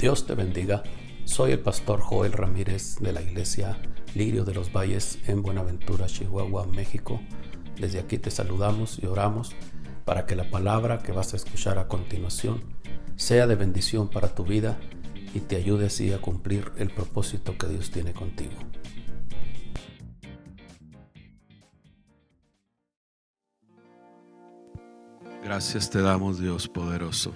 Dios te bendiga. Soy el pastor Joel Ramírez de la iglesia Lirio de los Valles en Buenaventura, Chihuahua, México. Desde aquí te saludamos y oramos para que la palabra que vas a escuchar a continuación sea de bendición para tu vida y te ayude así a cumplir el propósito que Dios tiene contigo. Gracias te damos Dios poderoso.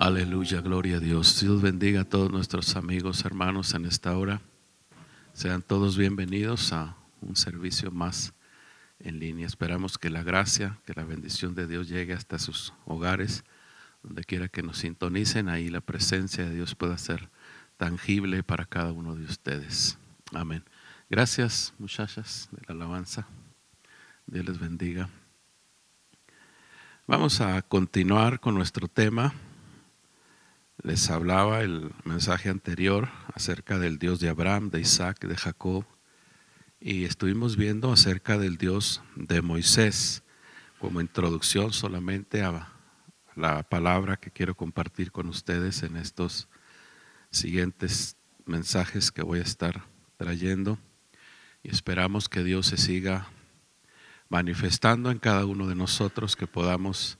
Aleluya, gloria a Dios. Dios bendiga a todos nuestros amigos, hermanos en esta hora. Sean todos bienvenidos a un servicio más en línea. Esperamos que la gracia, que la bendición de Dios llegue hasta sus hogares, donde quiera que nos sintonicen, ahí la presencia de Dios pueda ser tangible para cada uno de ustedes. Amén. Gracias, muchachas de la alabanza. Dios les bendiga. Vamos a continuar con nuestro tema les hablaba el mensaje anterior acerca del Dios de Abraham, de Isaac, de Jacob, y estuvimos viendo acerca del Dios de Moisés como introducción solamente a la palabra que quiero compartir con ustedes en estos siguientes mensajes que voy a estar trayendo. Y esperamos que Dios se siga manifestando en cada uno de nosotros, que podamos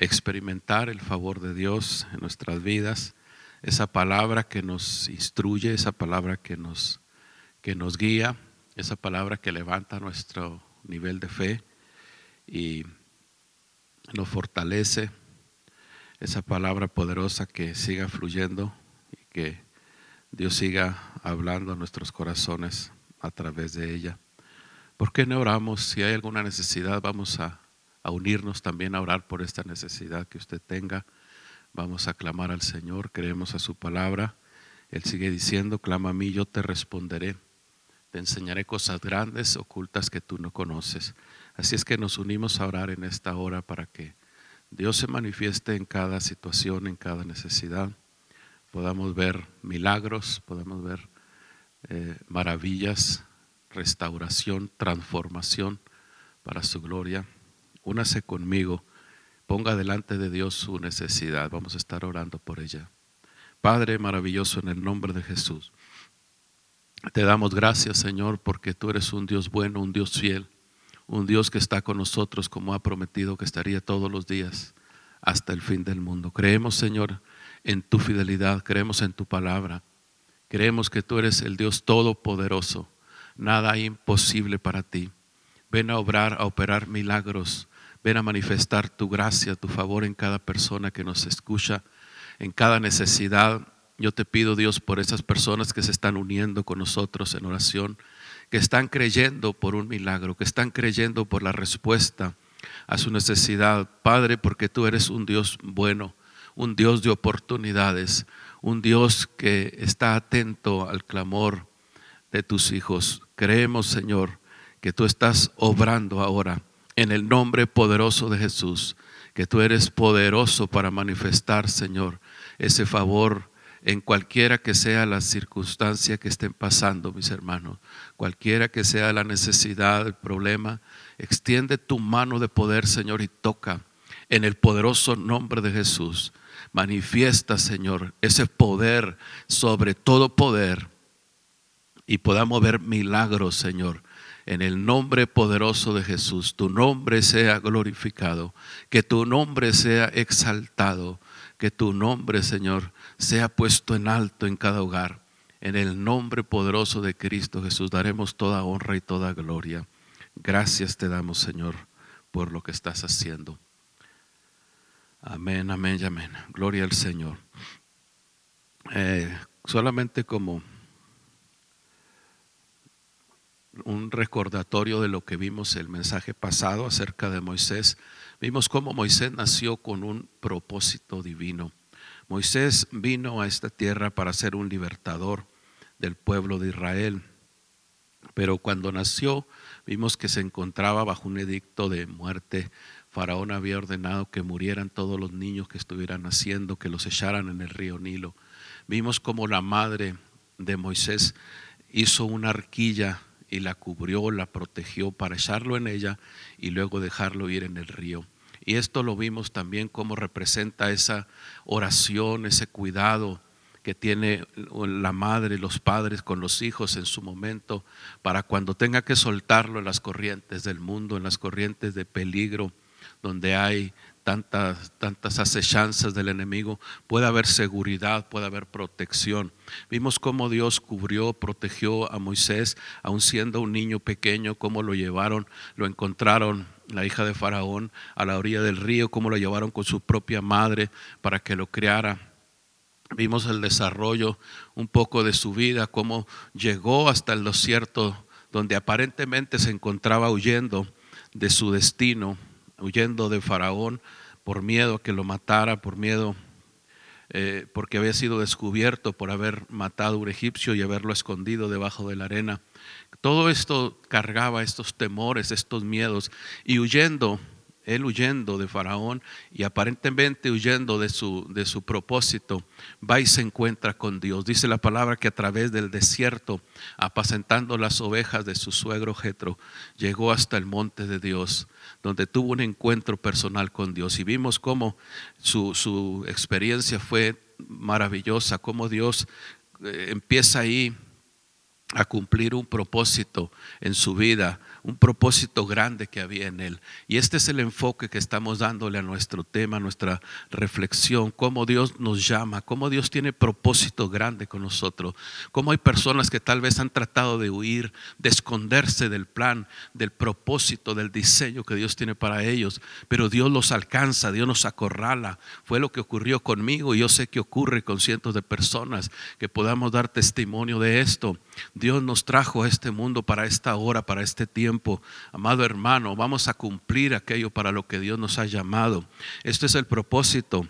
experimentar el favor de Dios en nuestras vidas, esa palabra que nos instruye, esa palabra que nos, que nos guía, esa palabra que levanta nuestro nivel de fe y nos fortalece, esa palabra poderosa que siga fluyendo y que Dios siga hablando a nuestros corazones a través de ella. ¿Por qué no oramos? Si hay alguna necesidad, vamos a a unirnos también a orar por esta necesidad que usted tenga. Vamos a clamar al Señor, creemos a su palabra. Él sigue diciendo, clama a mí, yo te responderé. Te enseñaré cosas grandes, ocultas que tú no conoces. Así es que nos unimos a orar en esta hora para que Dios se manifieste en cada situación, en cada necesidad. Podamos ver milagros, podamos ver eh, maravillas, restauración, transformación para su gloria únase conmigo, ponga delante de Dios su necesidad. Vamos a estar orando por ella. Padre maravilloso, en el nombre de Jesús, te damos gracias, Señor, porque tú eres un Dios bueno, un Dios fiel, un Dios que está con nosotros como ha prometido que estaría todos los días hasta el fin del mundo. Creemos, Señor, en tu fidelidad, creemos en tu palabra, creemos que tú eres el Dios todopoderoso, nada imposible para ti. Ven a obrar, a operar milagros Ven a manifestar tu gracia, tu favor en cada persona que nos escucha, en cada necesidad. Yo te pido, Dios, por esas personas que se están uniendo con nosotros en oración, que están creyendo por un milagro, que están creyendo por la respuesta a su necesidad. Padre, porque tú eres un Dios bueno, un Dios de oportunidades, un Dios que está atento al clamor de tus hijos. Creemos, Señor, que tú estás obrando ahora en el nombre poderoso de Jesús, que tú eres poderoso para manifestar, Señor, ese favor en cualquiera que sea la circunstancia que estén pasando, mis hermanos, cualquiera que sea la necesidad, el problema, extiende tu mano de poder, Señor, y toca en el poderoso nombre de Jesús. Manifiesta, Señor, ese poder sobre todo poder y podamos ver milagros, Señor, en el nombre poderoso de Jesús, tu nombre sea glorificado, que tu nombre sea exaltado, que tu nombre, Señor, sea puesto en alto en cada hogar. En el nombre poderoso de Cristo Jesús daremos toda honra y toda gloria. Gracias te damos, Señor, por lo que estás haciendo. Amén, amén amén. Gloria al Señor. Eh, solamente como un recordatorio de lo que vimos el mensaje pasado acerca de Moisés. Vimos cómo Moisés nació con un propósito divino. Moisés vino a esta tierra para ser un libertador del pueblo de Israel, pero cuando nació vimos que se encontraba bajo un edicto de muerte. Faraón había ordenado que murieran todos los niños que estuvieran naciendo, que los echaran en el río Nilo. Vimos cómo la madre de Moisés hizo una arquilla y la cubrió, la protegió para echarlo en ella y luego dejarlo ir en el río. Y esto lo vimos también como representa esa oración, ese cuidado que tiene la madre, los padres con los hijos en su momento, para cuando tenga que soltarlo en las corrientes del mundo, en las corrientes de peligro, donde hay tantas, tantas acechanzas del enemigo, puede haber seguridad, puede haber protección. Vimos cómo Dios cubrió, protegió a Moisés, aun siendo un niño pequeño, cómo lo llevaron, lo encontraron la hija de Faraón a la orilla del río, cómo lo llevaron con su propia madre para que lo criara. Vimos el desarrollo un poco de su vida, cómo llegó hasta el desierto donde aparentemente se encontraba huyendo de su destino, huyendo de Faraón por miedo a que lo matara, por miedo, eh, porque había sido descubierto por haber matado a un egipcio y haberlo escondido debajo de la arena. Todo esto cargaba estos temores, estos miedos, y huyendo él huyendo de Faraón y aparentemente huyendo de su, de su propósito, va y se encuentra con Dios. Dice la palabra que a través del desierto, apacentando las ovejas de su suegro Jetro, llegó hasta el monte de Dios, donde tuvo un encuentro personal con Dios. Y vimos cómo su, su experiencia fue maravillosa, cómo Dios eh, empieza ahí a cumplir un propósito en su vida un propósito grande que había en él. Y este es el enfoque que estamos dándole a nuestro tema, a nuestra reflexión, cómo Dios nos llama, cómo Dios tiene propósito grande con nosotros, cómo hay personas que tal vez han tratado de huir, de esconderse del plan, del propósito, del diseño que Dios tiene para ellos, pero Dios los alcanza, Dios nos acorrala. Fue lo que ocurrió conmigo y yo sé que ocurre con cientos de personas que podamos dar testimonio de esto. Dios nos trajo a este mundo para esta hora, para este tiempo amado hermano, vamos a cumplir aquello para lo que Dios nos ha llamado. Este es el propósito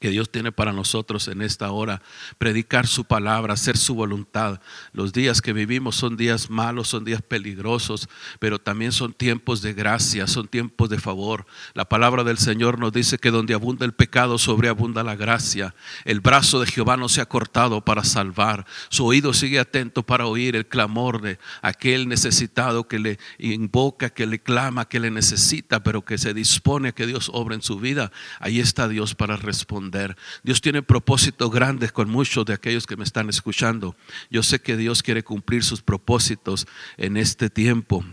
que Dios tiene para nosotros en esta hora, predicar su palabra, hacer su voluntad. Los días que vivimos son días malos, son días peligrosos, pero también son tiempos de gracia, son tiempos de favor. La palabra del Señor nos dice que donde abunda el pecado, sobreabunda la gracia. El brazo de Jehová no se ha cortado para salvar, su oído sigue atento para oír el clamor de aquel necesitado que le invoca, que le clama, que le necesita, pero que se dispone a que Dios obre en su vida. Ahí está Dios para responder. Dios tiene propósitos grandes con muchos de aquellos que me están escuchando. Yo sé que Dios quiere cumplir sus propósitos en este tiempo.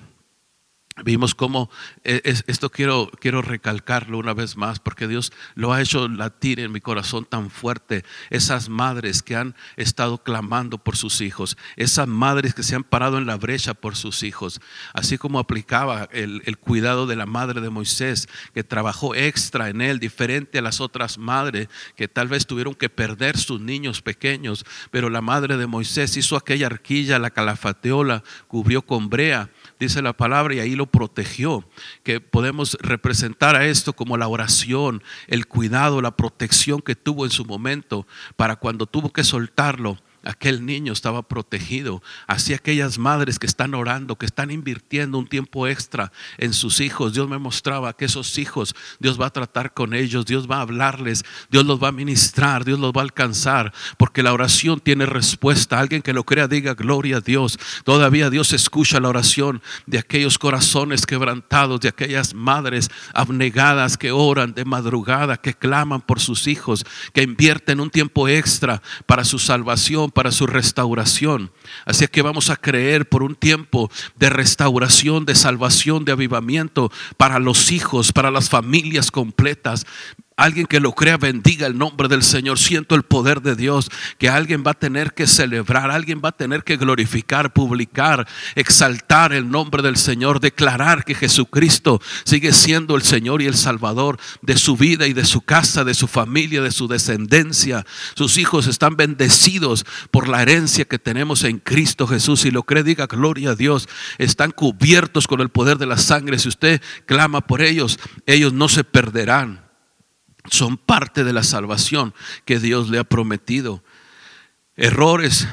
Vimos cómo eh, esto quiero, quiero recalcarlo una vez más, porque Dios lo ha hecho latir en mi corazón tan fuerte. Esas madres que han estado clamando por sus hijos, esas madres que se han parado en la brecha por sus hijos, así como aplicaba el, el cuidado de la madre de Moisés, que trabajó extra en él, diferente a las otras madres que tal vez tuvieron que perder sus niños pequeños, pero la madre de Moisés hizo aquella arquilla, la calafateola, cubrió con brea dice la palabra, y ahí lo protegió. Que podemos representar a esto como la oración, el cuidado, la protección que tuvo en su momento para cuando tuvo que soltarlo aquel niño estaba protegido. Así aquellas madres que están orando, que están invirtiendo un tiempo extra en sus hijos, Dios me mostraba que esos hijos, Dios va a tratar con ellos, Dios va a hablarles, Dios los va a ministrar, Dios los va a alcanzar, porque la oración tiene respuesta. Alguien que lo crea diga gloria a Dios. Todavía Dios escucha la oración de aquellos corazones quebrantados, de aquellas madres abnegadas que oran de madrugada, que claman por sus hijos, que invierten un tiempo extra para su salvación para su restauración. Así que vamos a creer por un tiempo de restauración, de salvación, de avivamiento para los hijos, para las familias completas. Alguien que lo crea, bendiga el nombre del Señor. Siento el poder de Dios que alguien va a tener que celebrar, alguien va a tener que glorificar, publicar, exaltar el nombre del Señor, declarar que Jesucristo sigue siendo el Señor y el Salvador de su vida y de su casa, de su familia, de su descendencia. Sus hijos están bendecidos por la herencia que tenemos en Cristo Jesús. Si lo cree, diga gloria a Dios. Están cubiertos con el poder de la sangre. Si usted clama por ellos, ellos no se perderán son parte de la salvación que Dios le ha prometido. Errores,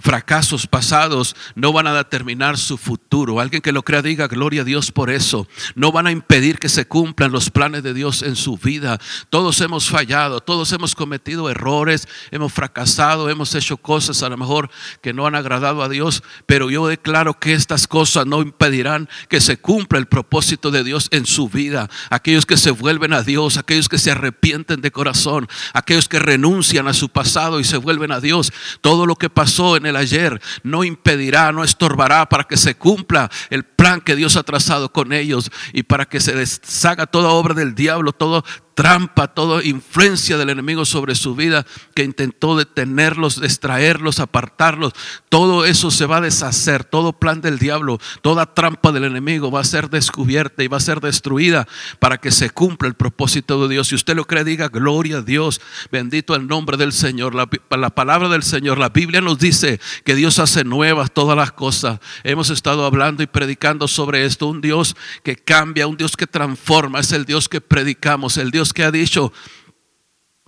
fracasos pasados no van a determinar su futuro. Alguien que lo crea diga gloria a Dios por eso. No van a impedir que se cumplan los planes de Dios en su vida. Todos hemos fallado, todos hemos cometido errores, hemos fracasado, hemos hecho cosas a lo mejor que no han agradado a Dios, pero yo declaro que estas cosas no impedirán que se cumpla el propósito de Dios en su vida. Aquellos que se vuelven a Dios, aquellos que se arrepienten de corazón, aquellos que renuncian a su pasado y se vuelven a Dios, todo lo que pasó en ayer no impedirá, no estorbará para que se cumpla el plan que Dios ha trazado con ellos y para que se deshaga toda obra del diablo, todo trampa, toda influencia del enemigo sobre su vida que intentó detenerlos, distraerlos, apartarlos. Todo eso se va a deshacer, todo plan del diablo, toda trampa del enemigo va a ser descubierta y va a ser destruida para que se cumpla el propósito de Dios. Si usted lo cree, diga gloria a Dios, bendito el nombre del Señor. La, la palabra del Señor, la Biblia nos dice que Dios hace nuevas todas las cosas. Hemos estado hablando y predicando sobre esto, un Dios que cambia, un Dios que transforma, es el Dios que predicamos, el Dios que ha dicho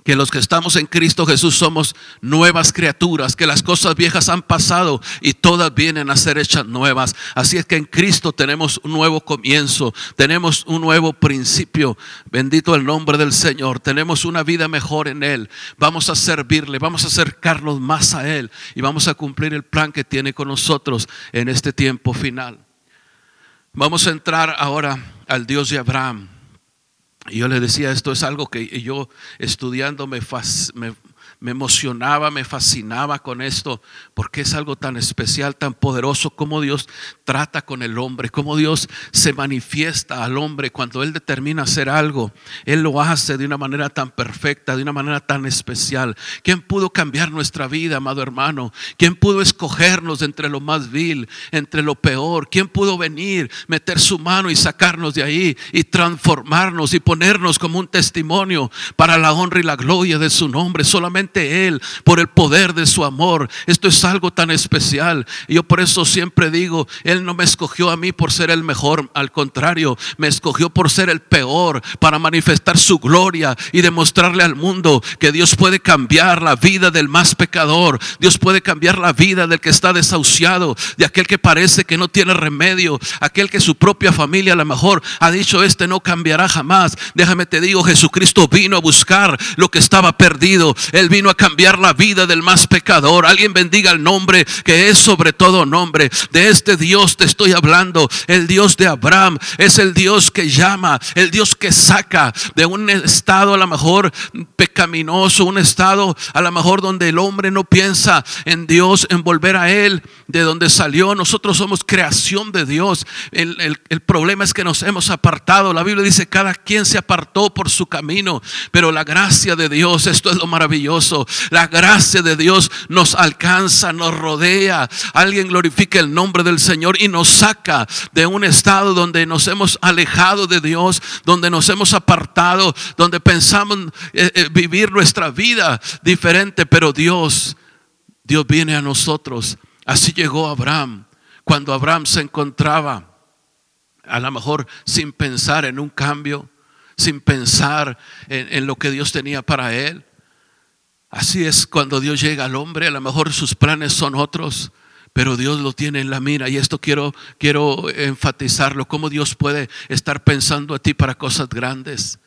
que los que estamos en Cristo Jesús somos nuevas criaturas, que las cosas viejas han pasado y todas vienen a ser hechas nuevas. Así es que en Cristo tenemos un nuevo comienzo, tenemos un nuevo principio. Bendito el nombre del Señor, tenemos una vida mejor en Él. Vamos a servirle, vamos a acercarnos más a Él y vamos a cumplir el plan que tiene con nosotros en este tiempo final. Vamos a entrar ahora al Dios de Abraham. Y yo le decía, esto es algo que yo estudiando me, me, me emocionaba, me fascinaba con esto, porque es algo tan especial, tan poderoso, como Dios trata con el hombre, como Dios se manifiesta al hombre cuando Él determina hacer algo. Él lo hace de una manera tan perfecta, de una manera tan especial. ¿Quién pudo cambiar nuestra vida, amado hermano? ¿Quién pudo escogernos entre lo más vil, entre lo peor? ¿Quién pudo venir, meter su mano y sacarnos de ahí y transformarnos y ponernos como un testimonio para la honra y la gloria de su nombre? Solamente él, por el poder de su amor. Esto es algo tan especial. Y yo por eso siempre digo, Él no me escogió a mí por ser el mejor, al contrario, me escogió por ser el peor, para manifestar su gloria y demostrarle al mundo que Dios puede cambiar la vida del más pecador. Dios puede cambiar la vida del que está desahuciado, de aquel que parece que no tiene remedio, aquel que su propia familia a lo mejor ha dicho, este no cambiará jamás. Déjame te digo, Jesucristo vino a buscar lo que estaba perdido. Él vino a cambiar la vida del más pecador. Alguien bendiga el nombre que es sobre todo nombre. De este Dios te estoy hablando. El Dios de Abraham es el Dios que llama, el Dios que saca de un estado a lo mejor pecaminoso, un estado a lo mejor donde el hombre no piensa en Dios, en volver a Él, de donde salió. Nosotros somos creación de Dios. El, el problema es que nos hemos apartado. La Biblia dice, cada quien se apartó por su camino, pero la gracia de Dios, esto es lo maravilloso la gracia de Dios nos alcanza, nos rodea. Alguien glorifica el nombre del Señor y nos saca de un estado donde nos hemos alejado de Dios, donde nos hemos apartado, donde pensamos eh, eh, vivir nuestra vida diferente, pero Dios, Dios viene a nosotros. Así llegó Abraham. Cuando Abraham se encontraba, a lo mejor sin pensar en un cambio, sin pensar en lo que Dios tenía para él. Así es cuando Dios llega al hombre, a lo mejor sus planes son otros, pero Dios lo tiene en la mira. Y esto quiero quiero enfatizarlo, cómo Dios puede estar pensando a ti para cosas grandes.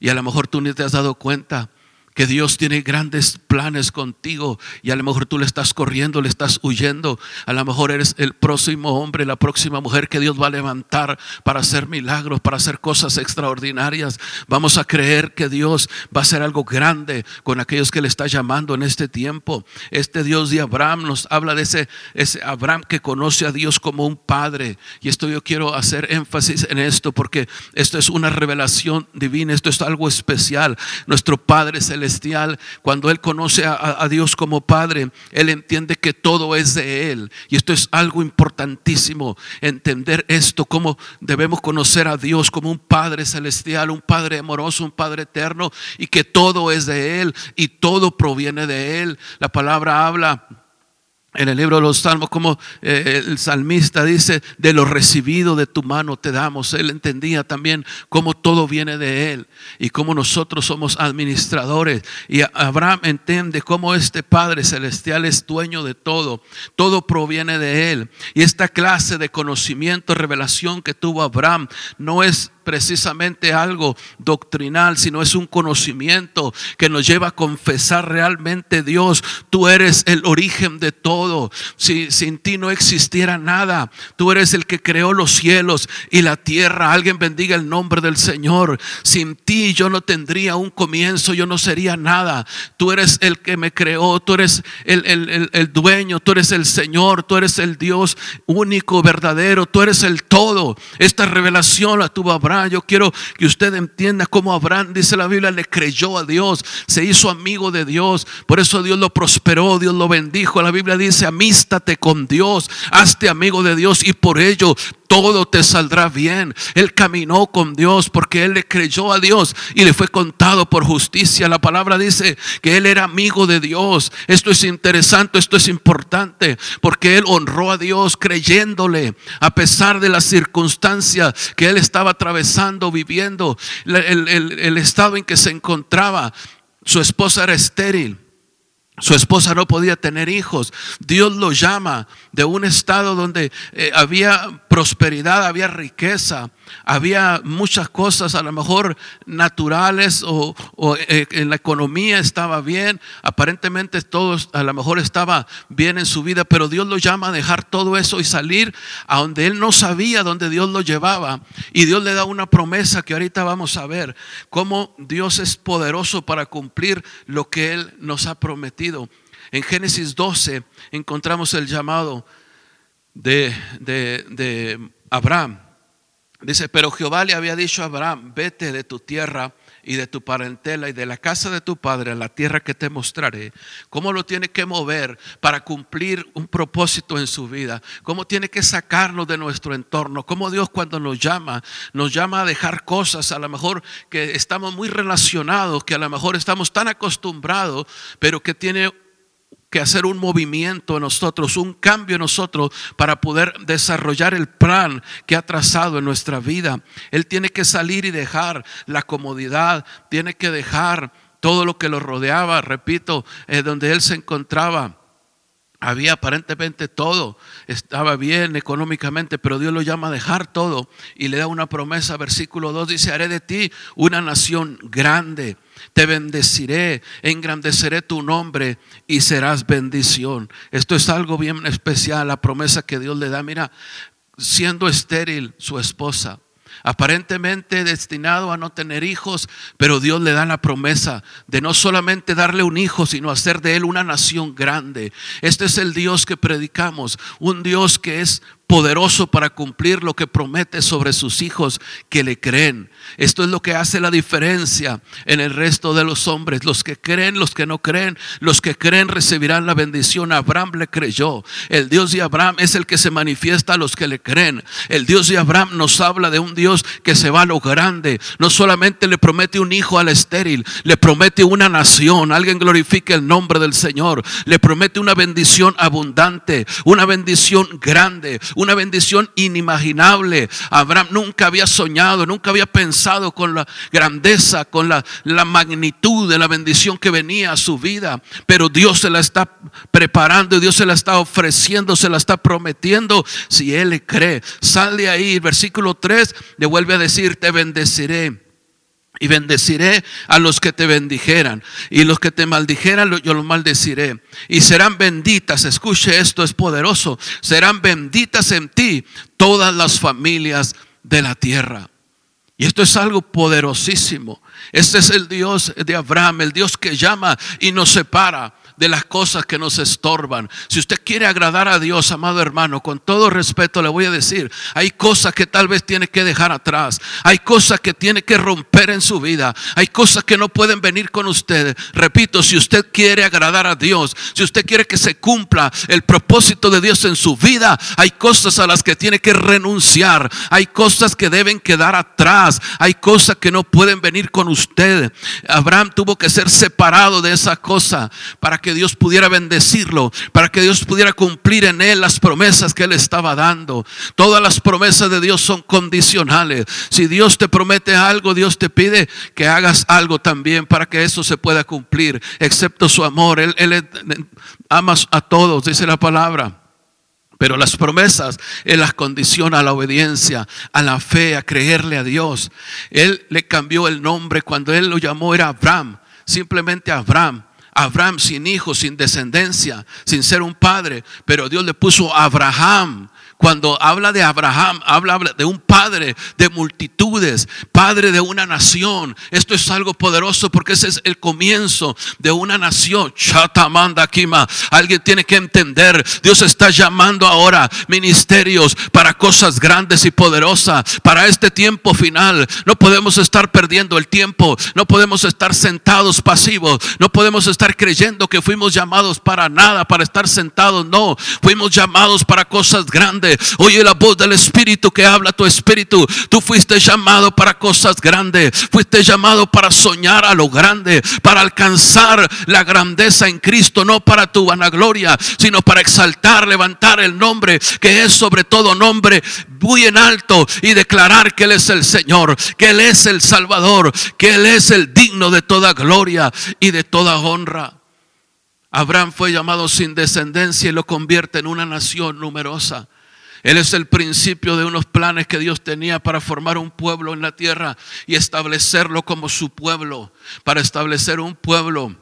Y a lo mejor tú ni te has dado cuenta que Dios tiene grandes planes contigo y a lo mejor tú le estás corriendo, le estás huyendo. A lo mejor eres el próximo hombre, la próxima mujer que Dios va a levantar para hacer milagros, para hacer cosas extraordinarias. Vamos a creer que Dios va a hacer algo grande con aquellos que le está llamando en este tiempo. Este Dios de Abraham nos habla de ese, ese Abraham que conoce a Dios como un padre. Y esto yo quiero hacer énfasis en esto porque esto es una revelación divina, esto es algo especial. Nuestro Padre es el celestial, cuando Él conoce a, Dios como Padre, Él entiende que todo es de Él. Y esto es algo importantísimo, entender esto, cómo debemos conocer a Dios como un Padre celestial, un Padre amoroso, un Padre eterno, y que todo es de Él y todo proviene de Él. La palabra habla en el libro de los Salmos, como eh, el salmista dice, de lo recibido de tu mano te damos. Él entendía también cómo todo viene de Él y cómo nosotros somos administradores. Y Abraham entiende cómo este Padre Celestial es dueño de todo. Todo proviene de Él. Y esta clase de conocimiento, revelación que tuvo Abraham, no es precisamente algo doctrinal, sino es un conocimiento que nos lleva a confesar realmente Dios, tú eres el origen de todo. Si sin ti no existiera nada, tú eres el que creó los cielos y la tierra. Alguien bendiga el nombre del Señor. Sin ti yo no tendría un comienzo, yo no sería nada. Tú eres el que me creó, tú eres el, el dueño, tú eres el Señor, tú eres el Dios único, verdadero, tú eres el todo. Esta revelación la tuvo Abraham yo quiero que usted entienda cómo Abraham, dice la Biblia, le creyó a Dios, se hizo amigo de Dios. Por eso Dios lo prosperó, Dios lo bendijo. La Biblia dice, amístate con Dios, hazte amigo de Dios y por ello todo te saldrá bien. Él caminó con Dios porque él le creyó a Dios y le fue contado por justicia. La palabra dice que él era amigo de Dios. Esto es interesante, esto es importante porque él honró a Dios creyéndole a pesar de las circunstancias que él estaba atravesando, viviendo, el, el estado en que se encontraba. Su esposa era estéril. Su esposa no podía tener hijos. Dios lo llama de un estado donde eh, había prosperidad, había riqueza, había muchas cosas a lo mejor naturales o, eh, en la economía estaba bien. Aparentemente todo a lo mejor estaba bien en su vida, pero Dios lo llama a dejar todo eso y salir a donde él no sabía dónde Dios lo llevaba. Y Dios le da una promesa que ahorita vamos a ver, cómo Dios es poderoso para cumplir lo que él nos ha prometido. En Génesis 12 encontramos el llamado de, de Abraham. Dice, pero Jehová le había dicho a Abraham, vete de tu tierra y de tu parentela y de la casa de tu padre a la tierra que te mostraré, cómo lo tiene que mover para cumplir un propósito en su vida, cómo tiene que sacarnos de nuestro entorno, cómo Dios cuando nos llama, nos llama a dejar cosas a lo mejor que estamos muy relacionados, que a lo mejor estamos tan acostumbrados, pero que tiene que hacer un movimiento en nosotros, un cambio en nosotros para poder desarrollar el plan que ha trazado en nuestra vida. Él tiene que salir y dejar la comodidad, tiene que dejar todo lo que lo rodeaba, repito, eh, donde él se encontraba. Había aparentemente todo, estaba bien económicamente, pero Dios lo llama a dejar todo y le da una promesa. Versículo 2 dice, haré de ti una nación grande te bendeciré, engrandeceré tu nombre y serás bendición. Esto es algo bien especial, la promesa que Dios le da. Mira, siendo estéril su esposa, aparentemente destinado a no tener hijos, pero Dios le da la promesa de no solamente darle un hijo, sino hacer de él una nación grande. Este es el Dios que predicamos, un Dios que es poderoso para cumplir lo que promete sobre sus hijos que le creen. Esto es lo que hace la diferencia en el resto de los hombres. Los que creen, los que no creen, los que creen recibirán la bendición. Abraham le creyó. El Dios de Abraham es el que se manifiesta a los que le creen. El Dios de Abraham nos habla de un Dios que se va a lo grande. No solamente le promete un hijo al estéril, le promete una nación. Alguien glorifique el nombre del Señor. Le promete una bendición abundante, una bendición grande, una bendición inimaginable. Abraham nunca había soñado, nunca había pensado con la grandeza, con la, la magnitud de la bendición que venía a su vida. Pero Dios se la está preparando, Dios se la está ofreciendo, se la está prometiendo. Si Él le cree, sale ahí, versículo 3, le vuelve a decir, te bendeciré y bendeciré a los que te bendijeran. Y los que te maldijeran, yo los maldeciré. Y serán benditas, escuche esto, es poderoso. Serán benditas en ti todas las familias de la tierra. Y esto es algo poderosísimo. Este es el Dios de Abraham, el Dios que llama y nos separa de las cosas que nos estorban. Si usted quiere agradar a Dios, amado hermano, con todo respeto le voy a decir, hay cosas que tal vez tiene que dejar atrás, hay cosas que tiene que romper en su vida, hay cosas que no pueden venir con usted. Repito, si usted quiere agradar a Dios, si usted quiere que se cumpla el propósito de Dios en su vida, hay cosas a las que tiene que renunciar, hay cosas que deben quedar atrás, hay cosas que no pueden venir con usted. Abraham tuvo que ser separado de esa cosa para que Dios pudiera bendecirlo, para que Dios pudiera cumplir en él las promesas que él estaba dando. Todas las promesas de Dios son condicionales. Si Dios te promete algo, Dios te pide que hagas algo también para que eso se pueda cumplir, excepto su amor. Él, él a todos, dice la palabra. Pero las promesas Él las condiciona a la obediencia, a la fe, a creerle a Dios. Él le cambió el nombre cuando Él lo llamó era Abraham, simplemente Abraham. Abraham sin hijos, sin descendencia, sin ser un padre, pero Dios le puso Abraham cuando habla de Abraham, habla de un padre de multitudes, padre de una nación. Esto es algo poderoso porque ese es el comienzo de una nación. Chatamanda Kima. Alguien tiene que entender, Dios está llamando ahora ministerios para cosas grandes y poderosas, para este tiempo final. No podemos estar perdiendo el tiempo, no podemos estar sentados pasivos, no podemos estar creyendo que fuimos llamados para nada, para estar sentados. No, fuimos llamados para cosas grandes Oye la voz del Espíritu que habla tu Espíritu. Tú fuiste llamado para cosas grandes. Fuiste llamado para soñar a lo grande, para alcanzar la grandeza en Cristo, no para tu vanagloria, sino para exaltar, levantar el nombre que es sobre todo nombre muy en alto y declarar que Él es el Señor, que Él es el Salvador, que Él es el digno de toda gloria y de toda honra. Abraham fue llamado sin descendencia y lo convierte en una nación numerosa. Él es el principio de unos planes que Dios tenía para formar un pueblo en la tierra y establecerlo como su pueblo, para establecer un pueblo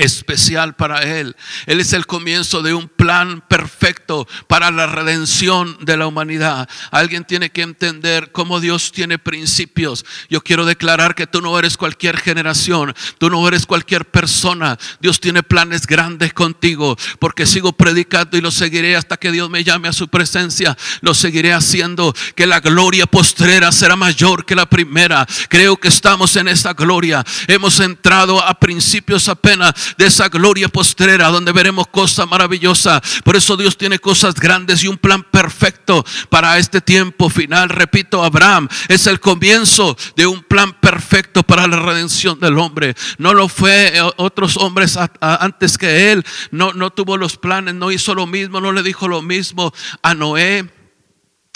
especial para Él. Él es el comienzo de un plan perfecto para la redención de la humanidad. Alguien tiene que entender cómo Dios tiene principios. Yo quiero declarar que tú no eres cualquier generación, tú no eres cualquier persona. Dios tiene planes grandes contigo, porque sigo predicando y lo seguiré hasta que Dios me llame a su presencia. Lo seguiré haciendo, que la gloria postrera será mayor que la primera. Creo que estamos en esa gloria. Hemos entrado a principios apenas de esa gloria postrera donde veremos cosas maravillosas. Por eso Dios tiene cosas grandes y un plan perfecto para este tiempo final. Repito, Abraham es el comienzo de un plan perfecto para la redención del hombre. No lo fue eh, otros hombres antes que él. No, no tuvo los planes, no hizo lo mismo, no le dijo lo mismo a Noé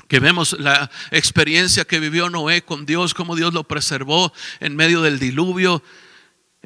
que vemos la experiencia que vivió Noé con Dios, cómo Dios lo preservó en medio del diluvio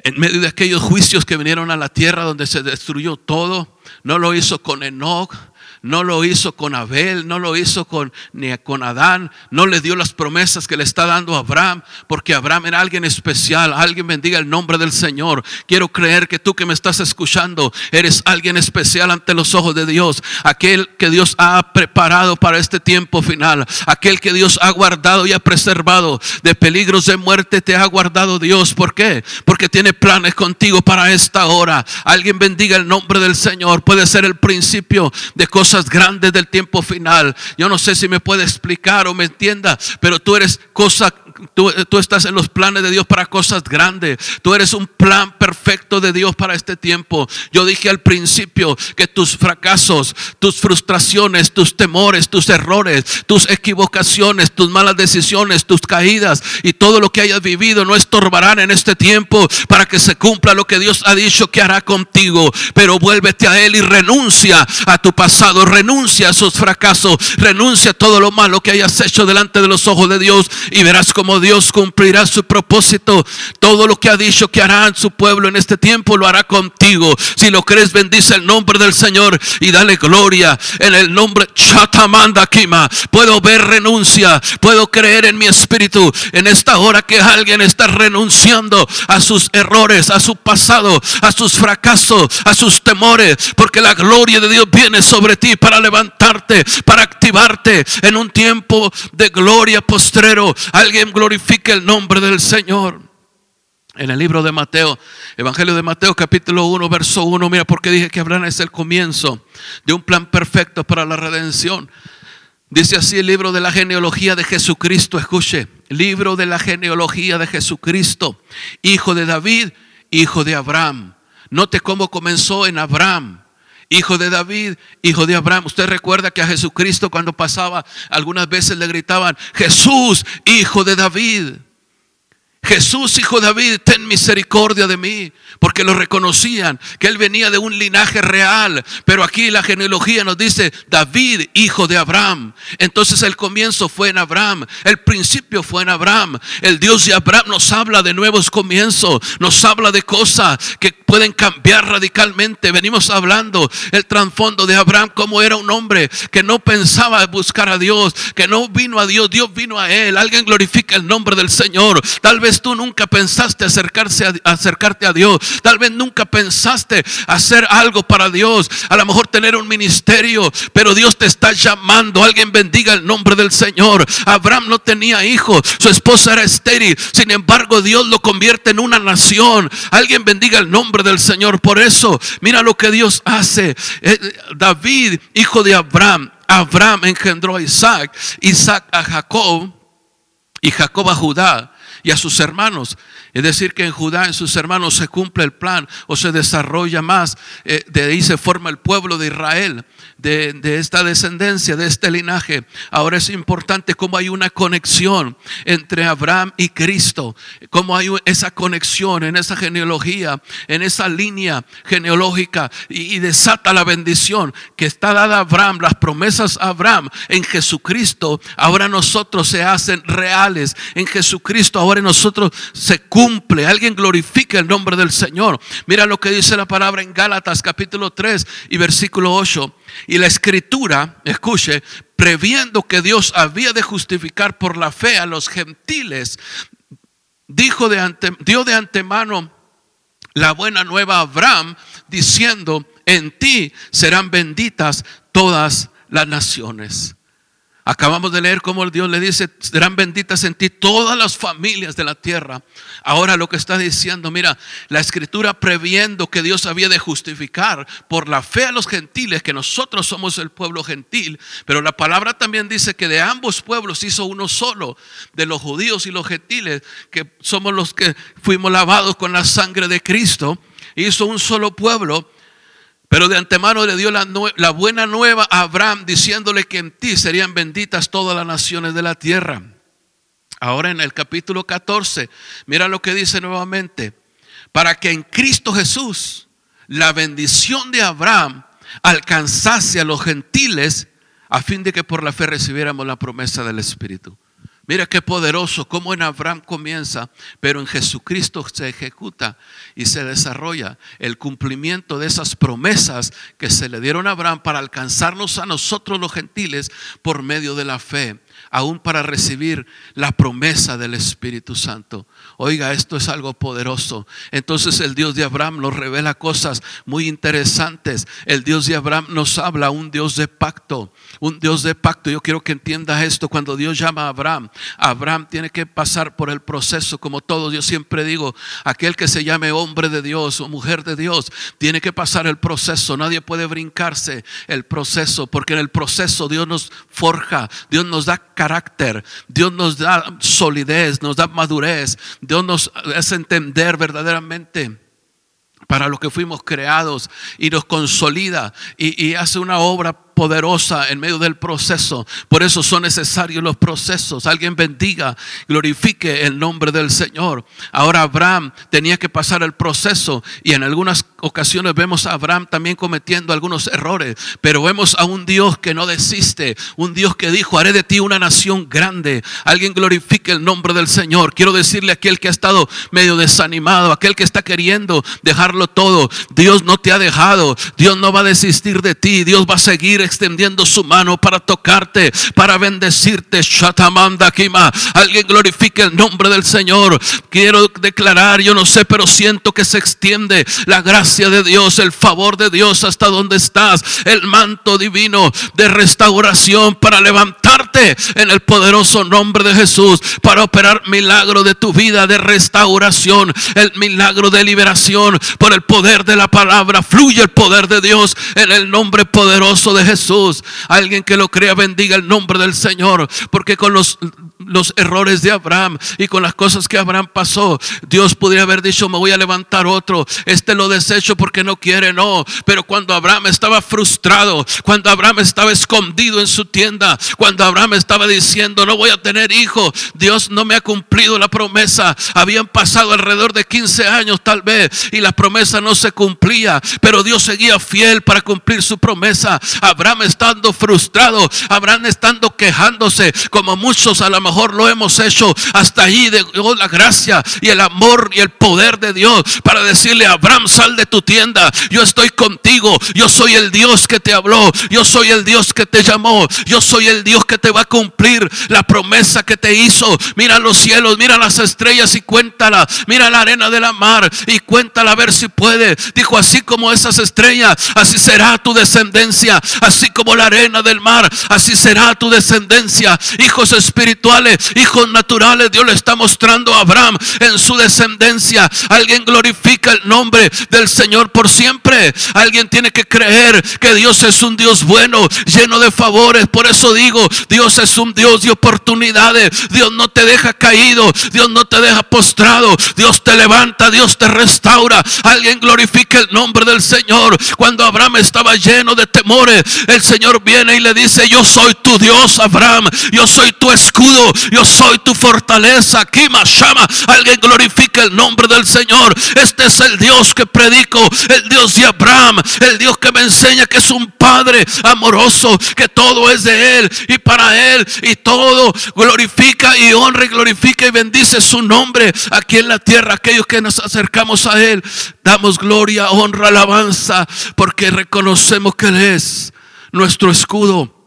en medio de aquellos juicios que vinieron a la tierra donde se destruyó todo. No lo hizo con Enoch, no lo hizo con Abel, no lo hizo con, ni con Adán, no le dio las promesas que le está dando Abraham, porque Abraham era alguien especial. Alguien bendiga el nombre del Señor. Quiero creer que tú que me estás escuchando, eres alguien especial ante los ojos de Dios. Aquel que Dios ha preparado para este tiempo final. Aquel que Dios ha guardado y ha preservado de peligros de muerte, te ha guardado Dios. ¿Por qué? Porque tiene planes contigo para esta hora. Alguien bendiga el nombre del Señor. Puede ser el principio de cosas grandes del tiempo final. Yo no sé si me puede explicar o me entienda, pero tú eres cosa Tú, estás en los planes de Dios para cosas grandes. Tú eres un plan perfecto de Dios para este tiempo. Yo dije al principio que tus fracasos, tus frustraciones, tus temores, tus errores, tus equivocaciones, tus malas decisiones, tus caídas y todo lo que hayas vivido no estorbarán en este tiempo para que se cumpla lo que Dios ha dicho que hará contigo. Pero vuélvete a Él y renuncia a tu pasado, renuncia a esos fracasos, renuncia a todo lo malo que hayas hecho delante de los ojos de Dios y verás cómo Dios cumplirá su propósito. Todo lo que ha dicho que hará en su pueblo en este tiempo lo hará contigo. Si lo crees, bendice el nombre del Señor y dale gloria en el nombre Chatamanda Kima. Puedo ver renuncia, puedo creer en mi espíritu en esta hora que alguien está renunciando a sus errores, a su pasado, a sus fracasos, a sus temores, porque la gloria de Dios viene sobre ti para levantarte, para activarte en un tiempo de gloria postrero. Alguien glorifique el nombre del Señor. En el libro de Mateo, Evangelio de Mateo capítulo 1, verso 1, mira porque dije que Abraham es el comienzo de un plan perfecto para la redención. Dice así el libro de la genealogía de Jesucristo, escuche, libro de la genealogía de Jesucristo, hijo de David, hijo de Abraham. Note cómo comenzó en Abraham, hijo de David, hijo de Abraham. Usted recuerda que a Jesucristo cuando pasaba, algunas veces le gritaban, Jesús, hijo de David. Jesús, hijo de David, ten misericordia de mí, porque lo reconocían, que él venía de un linaje real, pero aquí la genealogía nos dice David, hijo de Abraham. Entonces el comienzo fue en Abraham, el principio fue en Abraham. El Dios de Abraham nos habla de nuevos comienzos, nos habla de cosas que pueden cambiar radicalmente. Venimos hablando el trasfondo de Abraham, como era un hombre que no pensaba buscar a Dios, que no vino a Dios, Dios vino a él. Alguien glorifica el nombre del Señor. Tal vez tú nunca pensaste acercarse a, acercarte a Dios. Tal vez nunca pensaste hacer algo para Dios. A lo mejor tener un ministerio, pero Dios te está llamando. Alguien bendiga el nombre del Señor. Abraham no tenía hijos, su esposa era estéril. Sin embargo, Dios lo convierte en una nación. Alguien bendiga el nombre del Señor. Por eso, mira lo que Dios hace. Eh, David, hijo de Abraham, Abraham engendró a Isaac, Isaac a Jacob y Jacob a Judá y a sus hermanos. Es decir, que en Judá, en sus hermanos, se cumple el plan o se desarrolla más. Eh, de ahí se forma el pueblo de Israel de, esta descendencia, de este linaje. Ahora es importante cómo hay una conexión entre Abraham y Cristo, cómo hay esa conexión en esa genealogía, en esa línea genealógica y, y desata la bendición que está dada a Abraham, las promesas a Abraham en Jesucristo, ahora nosotros se hacen reales. En Jesucristo ahora nosotros se cumple. Alguien glorifica el nombre del Señor. Mira lo que dice la palabra en Gálatas capítulo 3 y versículo 8. Y la escritura, escuche, previendo que Dios había de justificar por la fe a los gentiles, dijo de ante, dio de antemano la buena nueva a Abraham, diciendo, en ti serán benditas todas las naciones. Acabamos de leer cómo Dios le dice, serán benditas en ti todas las familias de la tierra. Ahora lo que está diciendo, mira, la escritura previendo que Dios había de justificar por la fe a los gentiles, que nosotros somos el pueblo gentil, pero la palabra también dice que de ambos pueblos hizo uno solo, de los judíos y los gentiles, que somos los que fuimos lavados con la sangre de Cristo, hizo un solo pueblo pero de antemano le dio la, buena nueva a Abraham diciéndole que en ti serían benditas todas las naciones de la tierra. Ahora en el capítulo 14, mira lo que dice nuevamente. Para que en Cristo Jesús la bendición de Abraham alcanzase a los gentiles a fin de que por la fe recibiéramos la promesa del Espíritu. Mira qué poderoso, cómo en Abraham comienza, pero en Jesucristo se ejecuta y se desarrolla el cumplimiento de esas promesas que se le dieron a Abraham para alcanzarnos a nosotros los gentiles por medio de la fe aún para recibir la promesa del Espíritu Santo. Oiga, esto es algo poderoso. Entonces el Dios de Abraham nos revela cosas muy interesantes. El Dios de Abraham nos habla, un Dios de pacto, un Dios de pacto. Yo quiero que entiendas esto. Cuando Dios llama a Abraham, Abraham tiene que pasar por el proceso, como todos. Yo siempre digo, aquel que se llame hombre de Dios o mujer de Dios, tiene que pasar el proceso. Nadie puede brincarse el proceso, porque en el proceso Dios nos forja, Dios nos da carácter, Dios nos da solidez, nos da madurez, Dios nos hace entender verdaderamente para lo que fuimos creados y nos consolida y, y hace una obra poderosa en medio del proceso. Por eso son necesarios los procesos. Alguien bendiga, glorifique el nombre del Señor. Ahora Abraham tenía que pasar el proceso y en algunas ocasiones vemos a Abraham también cometiendo algunos errores, pero vemos a un Dios que no desiste, un Dios que dijo, haré de ti una nación grande. Alguien glorifique el nombre del Señor. Quiero decirle a aquel que ha estado medio desanimado, aquel que está queriendo dejarlo todo, Dios no te ha dejado, Dios no va a desistir de ti, Dios va a seguir extendiendo su mano para tocarte, para bendecirte. Shatamanda Kima. Alguien glorifique el nombre del Señor. Quiero declarar, yo no sé, pero siento que se extiende la gracia de Dios, el favor de Dios hasta donde estás, el manto divino de restauración para levantarte en el poderoso nombre de Jesús, para operar milagro de tu vida de restauración, el milagro de liberación por el poder de la palabra. Fluye el poder de Dios en el nombre poderoso de Jesús. Jesús. Alguien que lo crea bendiga el nombre del Señor. Porque con los los errores de Abraham y con las cosas que Abraham pasó, Dios podría haber dicho, me voy a levantar otro, este lo desecho porque no quiere, no. Pero cuando Abraham estaba frustrado, cuando Abraham estaba escondido en su tienda, cuando Abraham estaba diciendo, no voy a tener hijo, Dios no me ha cumplido la promesa. Habían pasado alrededor de 15 años tal vez y la promesa no se cumplía, pero Dios seguía fiel para cumplir su promesa. Abraham estando frustrado, Abraham estando quejándose, como muchos a lo mejor lo hemos hecho, hasta ahí de la gracia y el amor y el poder de Dios para decirle, Abraham, sal de tu tienda, yo estoy contigo, yo soy el Dios que te habló, yo soy el Dios que te llamó, yo soy el Dios que te va a cumplir la promesa que te hizo. Mira los cielos, mira las estrellas y cuéntala, mira la arena de la mar y cuéntala a ver si puede. Dijo, así como esas estrellas, así será tu descendencia, así como la arena del mar, así será tu descendencia. Hijos espirituales, hijos naturales, Dios le está mostrando a Abraham en su descendencia. Alguien glorifica el nombre del Señor por siempre. Alguien tiene que creer que Dios es un Dios bueno, lleno de favores. Por eso digo, Dios es un Dios de oportunidades. Dios no te deja caído, Dios no te deja postrado, Dios te levanta, Dios te restaura. Alguien glorifica el nombre del Señor. Cuando Abraham estaba lleno de temores, el Señor viene y le dice, yo soy tu Dios, Abraham, yo soy tu escudo, yo soy tu fortaleza. Aquí llama, alguien glorifica el nombre del Señor. Este es el Dios que predico, el Dios de Abraham, el Dios que me enseña que es un Padre amoroso, que todo es de Él y para Él y todo glorifica y honra y glorifica y bendice su nombre aquí en la tierra. Aquellos que nos acercamos a Él, damos gloria, honra, alabanza, porque reconocemos que Él es nuestro escudo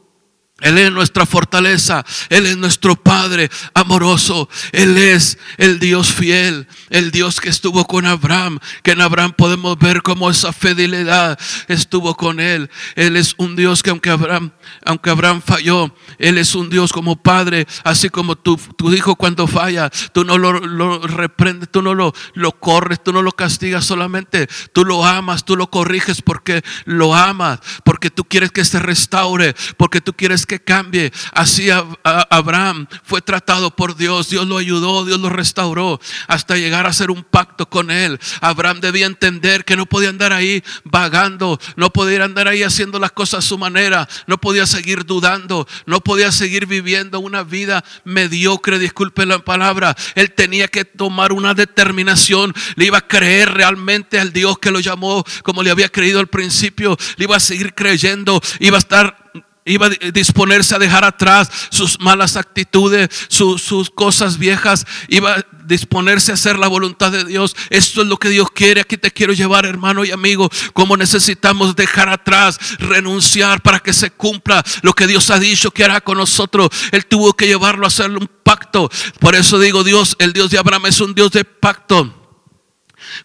él es nuestra fortaleza, Él es nuestro Padre amoroso, Él es el Dios fiel, el Dios que estuvo con Abraham, que en Abraham podemos ver cómo esa fidelidad estuvo con Él. Él es un Dios que aunque Abraham, aunque Abraham falló, Él es un Dios como Padre, así como tu, tu hijo cuando falla, tú no lo, lo reprendes, tú no lo, lo corres, tú no lo castigas solamente, tú lo amas, tú lo corriges porque lo amas, porque tú quieres que se restaure, porque tú quieres que que cambie. Así Abraham fue tratado por Dios. Dios lo ayudó, Dios lo restauró hasta llegar a hacer un pacto con él. Abraham debía entender que no podía andar ahí vagando, no podía andar ahí haciendo las cosas a su manera, no podía seguir dudando, no podía seguir viviendo una vida mediocre, disculpe la palabra. Él tenía que tomar una determinación, le iba a creer realmente al Dios que lo llamó como le había creído al principio, le iba a seguir creyendo, iba a estar Iba a disponerse a dejar atrás sus malas actitudes, sus, cosas viejas. Iba a disponerse a hacer la voluntad de Dios. Esto es lo que Dios quiere. Aquí te quiero llevar, hermano y amigo. Como necesitamos dejar atrás, renunciar para que se cumpla lo que Dios ha dicho que hará con nosotros. Él tuvo que llevarlo a hacerle un pacto. Por eso digo, Dios, el Dios de Abraham es un Dios de pacto.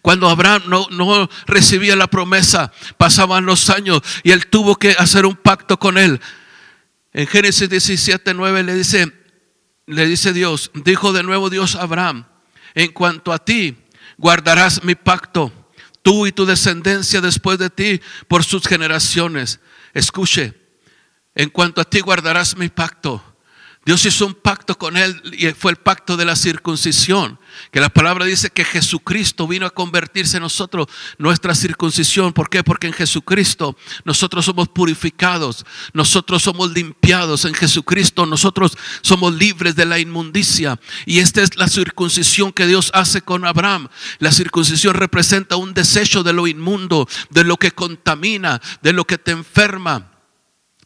Cuando Abraham no, recibía la promesa, pasaban los años y él tuvo que hacer un pacto con él. En Génesis 17, 9 le dice, le dice Dios, dijo de nuevo Dios a Abraham, en cuanto a ti, guardarás mi pacto, tú y tu descendencia después de ti por sus generaciones. Escuche, en cuanto a ti guardarás mi pacto. Dios hizo un pacto con él y fue el pacto de la circuncisión. Que la palabra dice que Jesucristo vino a convertirse en nosotros nuestra circuncisión. ¿Por qué? Porque en Jesucristo nosotros somos purificados, nosotros somos limpiados. En Jesucristo nosotros somos libres de la inmundicia. Y esta es la circuncisión que Dios hace con Abraham. La circuncisión representa un desecho de lo inmundo, de lo que contamina, de lo que te enferma.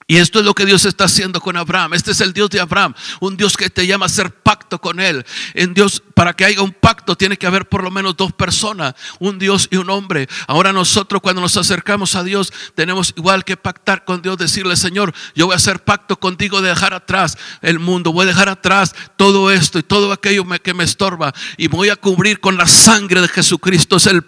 Y esto es lo que Dios está haciendo con Abraham. Este es el Dios de Abraham, un Dios que te llama a hacer pacto con él. En Dios, para que haya un pacto, tiene que haber por lo menos dos personas, un Dios y un hombre. Ahora nosotros cuando nos acercamos a Dios, tenemos igual que pactar con Dios, decirle, Señor, yo voy a hacer pacto contigo de dejar atrás el mundo, voy a dejar atrás todo esto y todo aquello que me estorba y voy a cubrir con la sangre de Jesucristo. Es el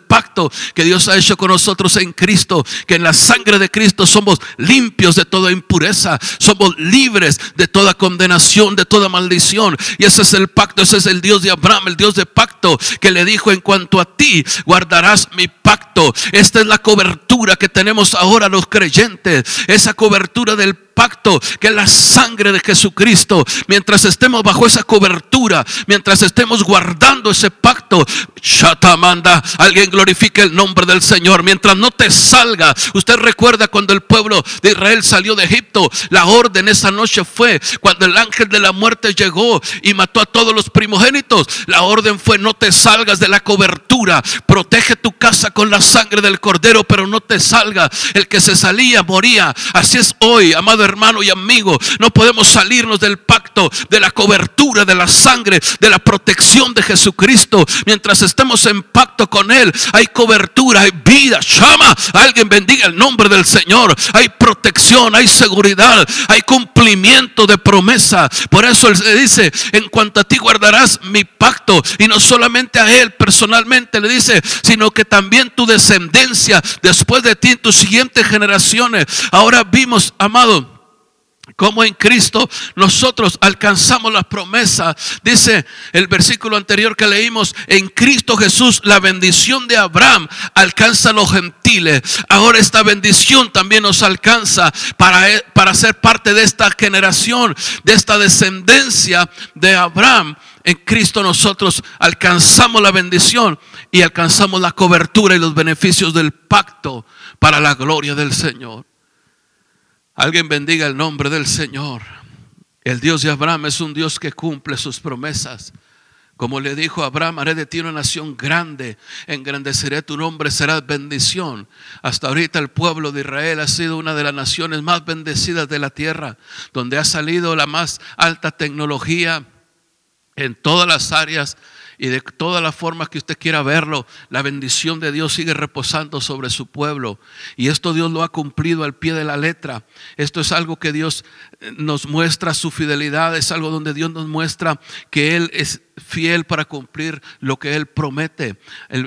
que Dios ha hecho con nosotros en Cristo, que en la sangre de Cristo somos limpios de todo impureza somos libres de toda condenación, de toda maldición. Y ese es el pacto, ese es el Dios de Abraham, el Dios de pacto, que le dijo, en cuanto a ti, guardarás mi pacto. Esta es la cobertura que tenemos ahora los creyentes, esa cobertura del pacto que es la sangre de Jesucristo. Mientras estemos bajo esa cobertura, mientras estemos guardando ese pacto, Shatamanda, alguien glorifique el nombre del Señor. Mientras no te salga, usted recuerda cuando el pueblo de Israel salió de Egipto, la orden esa noche fue cuando el ángel de la muerte llegó y mató a todos los primogénitos. La orden fue no te salgas de la cobertura, protege tu casa con la sangre del cordero, pero no te salga. El que se salía moría. Así es hoy, amado hermano y amigo. No podemos salirnos del pacto, de la cobertura, de la sangre, de la protección de Jesucristo. Mientras estemos en pacto con Él, hay cobertura, hay vida. Llama, alguien bendiga el nombre del Señor. Hay protección, hay seguridad, hay cumplimiento de promesa. Por eso Él dice, en cuanto a ti guardarás mi pacto. Y no solamente a Él personalmente le dice, sino que también tu descendencia después de ti en tus siguientes generaciones. Ahora vimos, amado como en Cristo nosotros alcanzamos la promesa. Dice el versículo anterior que leímos, en Cristo Jesús la bendición de Abraham alcanza a los gentiles. Ahora esta bendición también nos alcanza para, para ser parte de esta generación, de esta descendencia de Abraham. En Cristo nosotros alcanzamos la bendición y alcanzamos la cobertura y los beneficios del pacto para la gloria del Señor. Alguien bendiga el nombre del Señor. El Dios de Abraham es un Dios que cumple sus promesas. Como le dijo Abraham, haré de ti una nación grande, engrandeceré tu nombre, serás bendición. Hasta ahorita el pueblo de Israel ha sido una de las naciones más bendecidas de la tierra, donde ha salido la más alta tecnología en todas las áreas y de todas las formas que usted quiera verlo, la bendición de Dios sigue reposando sobre su pueblo. Y esto Dios lo ha cumplido al pie de la letra. Esto es algo que Dios nos muestra su fidelidad, es algo donde Dios nos muestra que Él es fiel para cumplir lo que Él promete.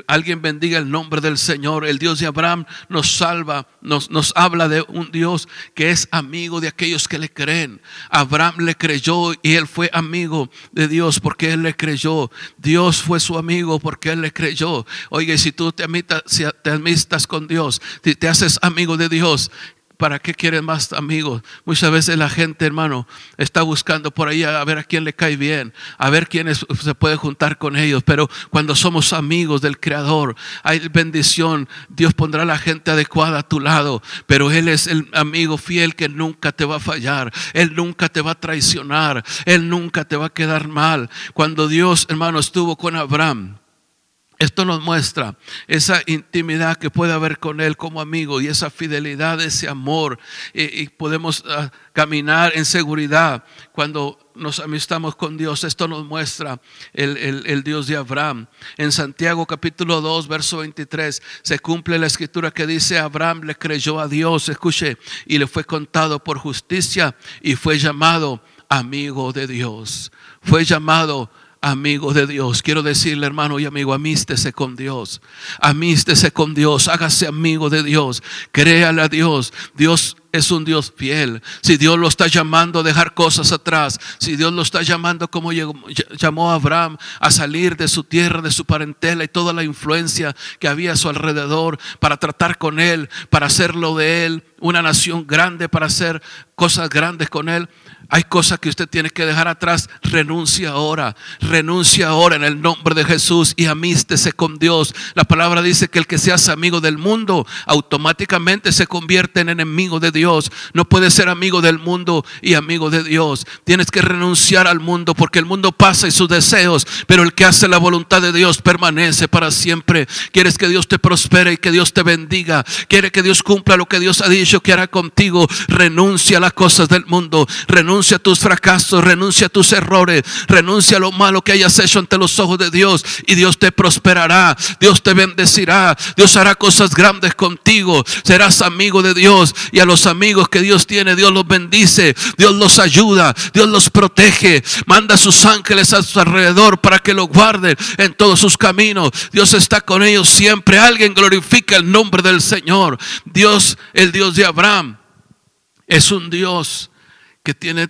alguien bendiga el nombre del Señor. El Dios de Abraham nos salva, nos, nos habla de un Dios que es amigo de aquellos que le creen. Abraham le creyó y Él fue amigo de Dios porque Él le creyó. Dios fue su amigo porque Él le creyó. Oye, si tú te, amistas, si te amistas con Dios, te haces amigo de Dios, ¿Para qué quieren más amigos? Muchas veces la gente, hermano, está buscando por ahí a ver a quién le cae bien, a ver quién se puede juntar con ellos. Pero cuando somos amigos del Creador, hay bendición. Dios pondrá la gente adecuada a tu lado. Pero Él es el amigo fiel que nunca te va a fallar. Él nunca te va a traicionar. Él nunca te va a quedar mal. Cuando Dios, hermano, estuvo con Abraham. Esto nos muestra esa intimidad que puede haber con Él como amigo y esa fidelidad, ese amor. Y, podemos ah, caminar en seguridad cuando nos amistamos con Dios. Esto nos muestra el, el, Dios de Abraham. En Santiago capítulo 2, verso 23, se cumple la escritura que dice, Abraham le creyó a Dios, escuche, y le fue contado por justicia y fue llamado amigo de Dios. Fue llamado amigo de Dios. Quiero decirle, hermano y amigo, amístese con Dios. Amístese con Dios. Hágase amigo de Dios. Créale a Dios. Dios es un Dios fiel. Si Dios lo está llamando a dejar cosas atrás, si Dios lo está llamando como llamó a Abraham a salir de su tierra, de su parentela y toda la influencia que había a su alrededor para tratar con él, para hacerlo de él una nación grande, para hacer cosas grandes con él. Hay cosas que usted tiene que dejar atrás. Renuncia ahora. Renuncia ahora en el nombre de Jesús y amístese con Dios. La palabra dice que el que seas amigo del mundo automáticamente se convierte en enemigo de Dios. No puedes ser amigo del mundo y amigo de Dios. Tienes que renunciar al mundo porque el mundo pasa y sus deseos, pero el que hace la voluntad de Dios permanece para siempre. Quieres que Dios te prospere y que Dios te bendiga. Quiere que Dios cumpla lo que Dios ha dicho que hará contigo. Renuncia a las cosas del mundo. Renuncia a tus fracasos, renuncia a tus errores, renuncia a lo malo que hayas hecho ante los ojos de Dios y Dios te prosperará, Dios te bendecirá, Dios hará cosas grandes contigo, serás amigo de Dios y a los amigos que Dios tiene, Dios los bendice, Dios los ayuda, Dios los protege, manda a sus ángeles a su alrededor para que los guarden en todos sus caminos. Dios está con ellos siempre. Alguien glorifica el nombre del Señor. Dios, el Dios de Abraham, es un Dios que tiene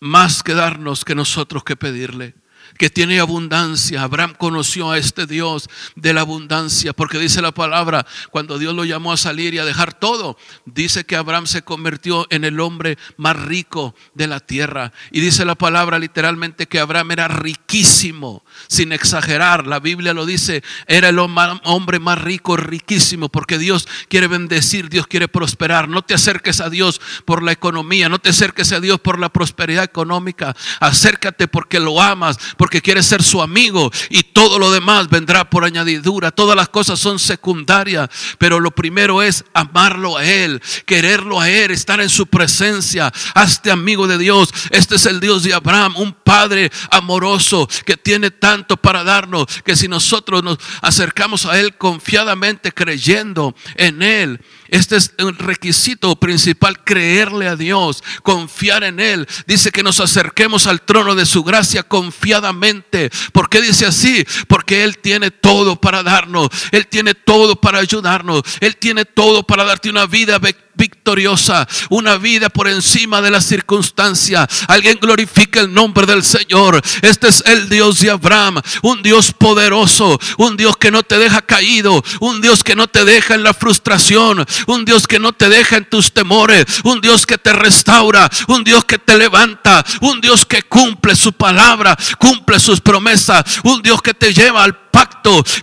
más que darnos que nosotros que pedirle. Que tiene abundancia. Abraham conoció a este Dios de la abundancia, porque dice la palabra, cuando Dios lo llamó a salir y a dejar todo, dice que Abraham se convirtió en el hombre más rico de la tierra. Y dice la palabra literalmente que Abraham era riquísimo, sin exagerar. La Biblia lo dice, era el hombre más rico, riquísimo, porque Dios quiere bendecir, Dios quiere prosperar. No te acerques a Dios por la economía, no te acerques a Dios por la prosperidad económica. Acércate porque lo amas quieres ser su amigo y todo lo demás vendrá por añadidura. Todas las cosas son secundarias, pero lo primero es amarlo a Él, quererlo a Él, estar en su presencia. Hazte amigo de Dios. Este es el Dios de Abraham, un Padre amoroso que tiene tanto para darnos, que si nosotros nos acercamos a Él confiadamente, creyendo en Él, este es un requisito principal, creerle a Dios, confiar en Él. Dice que nos acerquemos al trono de su gracia confiadamente. ¿Por qué dice así? Porque Él tiene todo para darnos. Él tiene todo para ayudarnos. Él tiene todo para darte una vida victoriosa, una vida por encima de las circunstancias. Alguien glorifica el nombre del Señor. Este es el Dios de Abraham, un Dios poderoso, un Dios que no te deja caído, un Dios que no te deja en la frustración, un Dios que no te deja en tus temores, un Dios que te restaura, un Dios que te levanta, un Dios que cumple su palabra, cumple sus promesas, un Dios que te lleva al pacto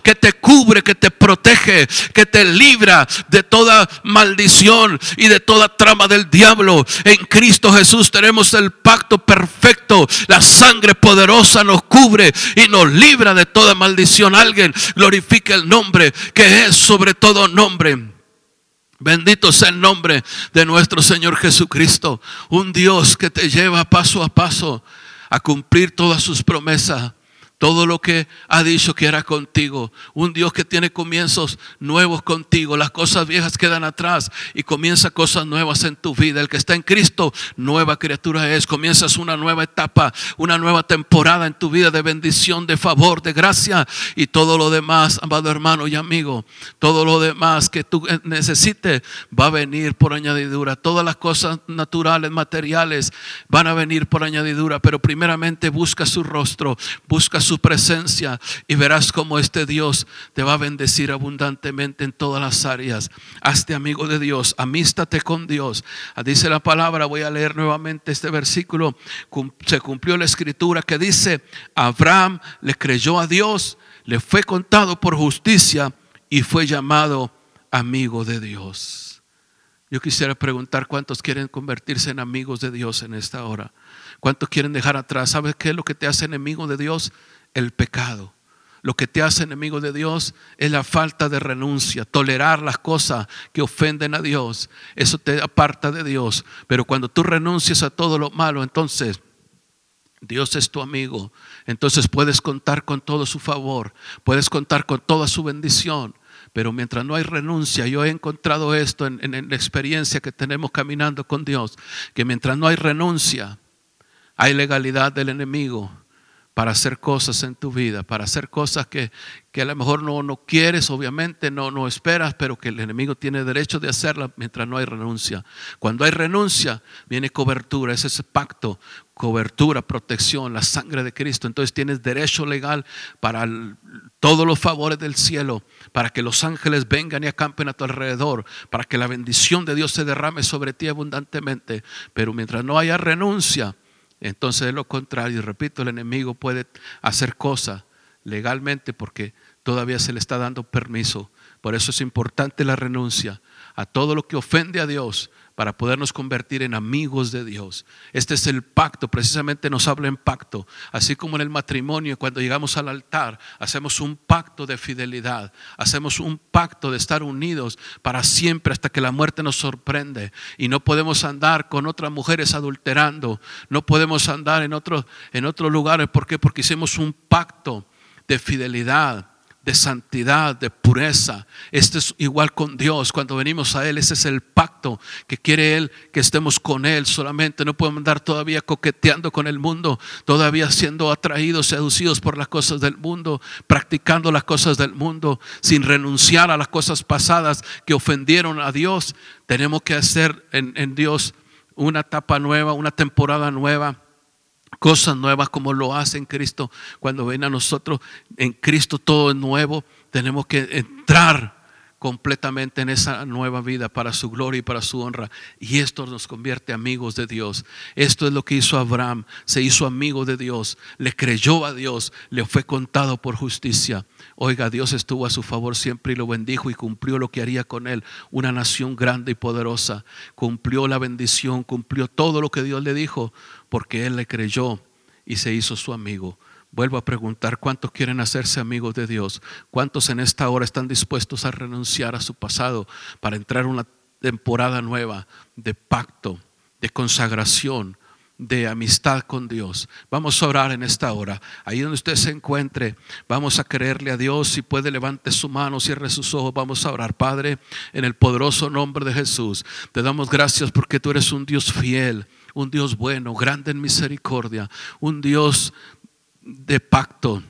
que te cubre, que te protege, que te libra de toda maldición y de toda trama del diablo. En Cristo Jesús tenemos el pacto perfecto. La sangre poderosa nos cubre y nos libra de toda maldición. Alguien glorifica el nombre que es sobre todo nombre. Bendito sea el nombre de nuestro Señor Jesucristo. Un Dios que te lleva paso a paso a cumplir todas sus promesas todo lo que ha dicho que era contigo. Un Dios que tiene comienzos nuevos contigo. Las cosas viejas quedan atrás y comienza cosas nuevas en tu vida. El que está en Cristo, nueva criatura es. Comienzas una nueva etapa, una nueva temporada en tu vida de bendición, de favor, de gracia y todo lo demás, amado hermano y amigo. Todo lo demás que tú necesites va a venir por añadidura. Todas las cosas naturales, materiales van a venir por añadidura. Pero primeramente busca su rostro, busca su su presencia y verás como este Dios te va a bendecir abundantemente en todas las áreas. Hazte amigo de Dios, amístate con Dios. Dice la palabra, voy a leer nuevamente este versículo. Se cumplió la escritura que dice, Abraham le creyó a Dios, le fue contado por justicia y fue llamado amigo de Dios. Yo quisiera preguntar cuántos quieren convertirse en amigos de Dios en esta hora. ¿Cuántos quieren dejar atrás? ¿Sabes qué es lo que te hace enemigo de Dios? El pecado. Lo que te hace enemigo de Dios es la falta de renuncia, tolerar las cosas que ofenden a Dios. Eso te aparta de Dios. Pero cuando tú renuncias a todo lo malo, entonces Dios es tu amigo. Entonces puedes contar con todo su favor, puedes contar con toda su bendición. Pero mientras no hay renuncia, yo he encontrado esto en, en la experiencia que tenemos caminando con Dios, que mientras no hay renuncia, hay legalidad del enemigo para hacer cosas en tu vida, para hacer cosas que, a lo mejor no, no quieres, obviamente, no, no esperas, pero que el enemigo tiene derecho de hacerla mientras no hay renuncia. Cuando hay renuncia, viene cobertura, es ese pacto, cobertura, protección, la sangre de Cristo. Entonces tienes derecho legal para todos los favores del cielo, para que los ángeles vengan y acampen a tu alrededor, para que la bendición de Dios se derrame sobre ti abundantemente. Pero mientras no haya renuncia, entonces es lo contrario, repito, el enemigo puede hacer cosas legalmente porque todavía se le está dando permiso. Por eso es importante la renuncia a todo lo que ofende a Dios, para podernos convertir en amigos de Dios. Este es el pacto, precisamente nos habla en pacto, así como en el matrimonio, cuando llegamos al altar, hacemos un pacto de fidelidad, hacemos un pacto de estar unidos para siempre hasta que la muerte nos sorprende y no podemos andar con otras mujeres adulterando, no podemos andar en otros en lugares, ¿por qué? Porque hicimos un pacto de fidelidad de santidad, de pureza. Este es igual con Dios. Cuando venimos a Él, ese es el pacto que quiere Él que estemos con Él solamente. No podemos andar todavía coqueteando con el mundo, todavía siendo atraídos, seducidos por las cosas del mundo, practicando las cosas del mundo, sin renunciar a las cosas pasadas que ofendieron a Dios. Tenemos que hacer en, en Dios una etapa nueva, una temporada nueva cosas nuevas como lo hace en Cristo. Cuando ven a nosotros, en Cristo todo es nuevo, tenemos que entrar completamente en esa nueva vida para su gloria y para su honra. Y esto nos convierte amigos de Dios. Esto es lo que hizo Abraham. Se hizo amigo de Dios, le creyó a Dios, le fue contado por justicia. Oiga, Dios estuvo a su favor siempre y lo bendijo y cumplió lo que haría con él. Una nación grande y poderosa. Cumplió la bendición, cumplió todo lo que Dios le dijo porque él le creyó y se hizo su amigo. Vuelvo a preguntar, ¿cuántos quieren hacerse amigos de Dios? ¿Cuántos en esta hora están dispuestos a renunciar a su pasado para entrar en una temporada nueva de pacto, de consagración, de amistad con Dios. Vamos a orar en esta hora. Ahí donde usted se encuentre, vamos a creerle a Dios. Si puede, levante su mano, cierre sus ojos. Vamos a orar. Padre, en el poderoso nombre de Jesús, te damos gracias porque tú eres un Dios fiel, un Dios bueno, grande en misericordia, un Dios de pacto,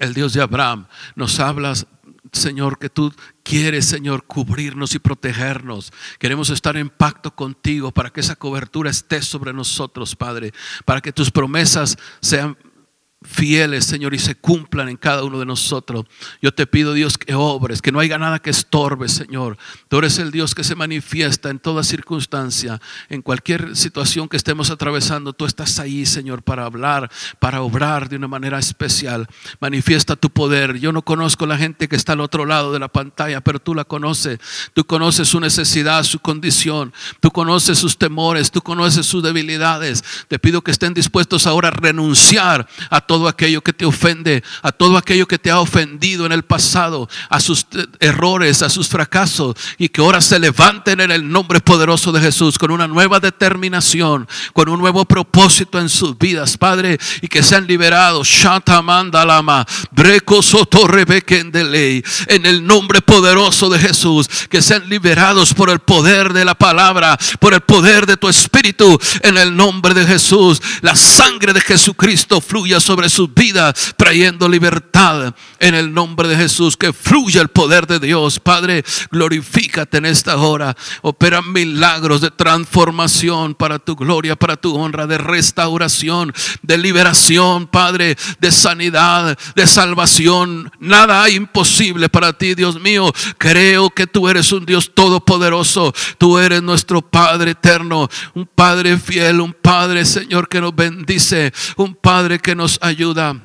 el Dios de Abraham, nos hablas, Señor, que tú quieres, Señor, cubrirnos y protegernos. Queremos estar en pacto contigo para que esa cobertura esté sobre nosotros, Padre, para que tus promesas sean fieles, Señor, y se cumplan en cada uno de nosotros. Yo te pido, Dios, que obres, que no haya nada que estorbe, Señor. Tú eres el Dios que se manifiesta en toda circunstancia, en cualquier situación que estemos atravesando. Tú estás ahí, Señor, para hablar, para obrar de una manera especial. Manifiesta tu poder. Yo no conozco la gente que está al otro lado de la pantalla, pero tú la conoces. Tú conoces su necesidad, su condición. Tú conoces sus temores, tú conoces sus debilidades. Te pido que estén dispuestos ahora a renunciar a aquello que te ofende, a todo aquello que te ha ofendido en el pasado, a sus errores, a sus fracasos, y que ahora se levanten en el nombre poderoso de Jesús con una nueva determinación, con un nuevo propósito en sus vidas, Padre, y que sean liberados. Shatamandalama, Breco en el nombre poderoso de Jesús, que sean liberados por el poder de la palabra, por el poder de tu espíritu, en el nombre de Jesús. La sangre de Jesucristo fluya sobre sus vidas, trayendo libertad en el nombre de Jesús. Que fluya el poder de Dios. Padre, glorifícate en esta hora. Opera milagros de transformación para tu gloria, para tu honra, de restauración, de liberación, Padre, de sanidad, de salvación. Nada hay imposible para ti, Dios mío. Creo que tú eres un Dios todopoderoso. Tú eres nuestro Padre eterno, un Padre fiel, un Padre, Señor, que nos bendice, un Padre que nos ayuda ayuda.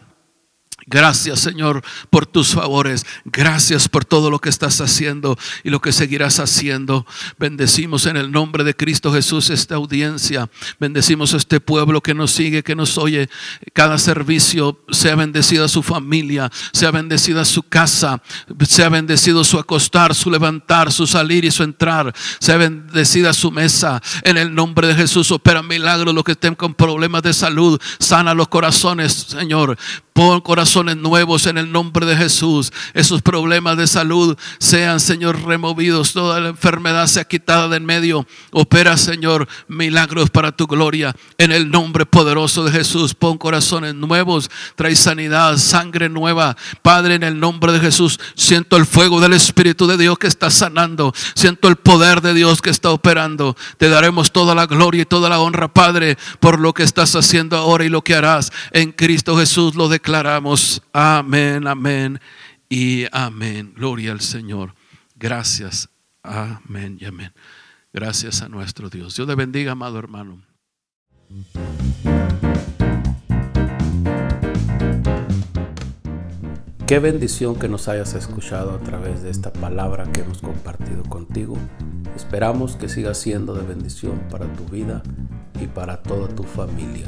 Gracias Señor por tus favores. Gracias por todo lo que estás haciendo y lo que seguirás haciendo. Bendecimos en el nombre de Cristo Jesús esta audiencia. Bendecimos este pueblo que nos sigue, que nos oye. Cada servicio sea bendecida su familia, sea bendecida su casa, sea bendecido su acostar, su levantar, su salir y su entrar. Sea bendecida su mesa. En el nombre de Jesús opera milagros los que estén con problemas de salud. Sana los corazones, Señor. Pon corazones nuevos en el nombre de Jesús. Esos problemas de salud sean, Señor, removidos. Toda la enfermedad sea quitada de en medio. Opera, Señor, milagros para tu gloria. En el nombre poderoso de Jesús. Pon corazones nuevos. Trae sanidad, sangre nueva. Padre, en el nombre de Jesús. Siento el fuego del Espíritu de Dios que está sanando. Siento el poder de Dios que está operando. Te daremos toda la gloria y toda la honra, Padre, por lo que estás haciendo ahora y lo que harás. En Cristo Jesús lo declaramos declaramos amén, amén y amén. Gloria al Señor. Gracias. Amén y amén. Gracias a nuestro Dios. Dios le bendiga, amado hermano. Qué bendición que nos hayas escuchado a través de esta palabra que hemos compartido contigo. Esperamos que siga siendo de bendición para tu vida y para toda tu familia.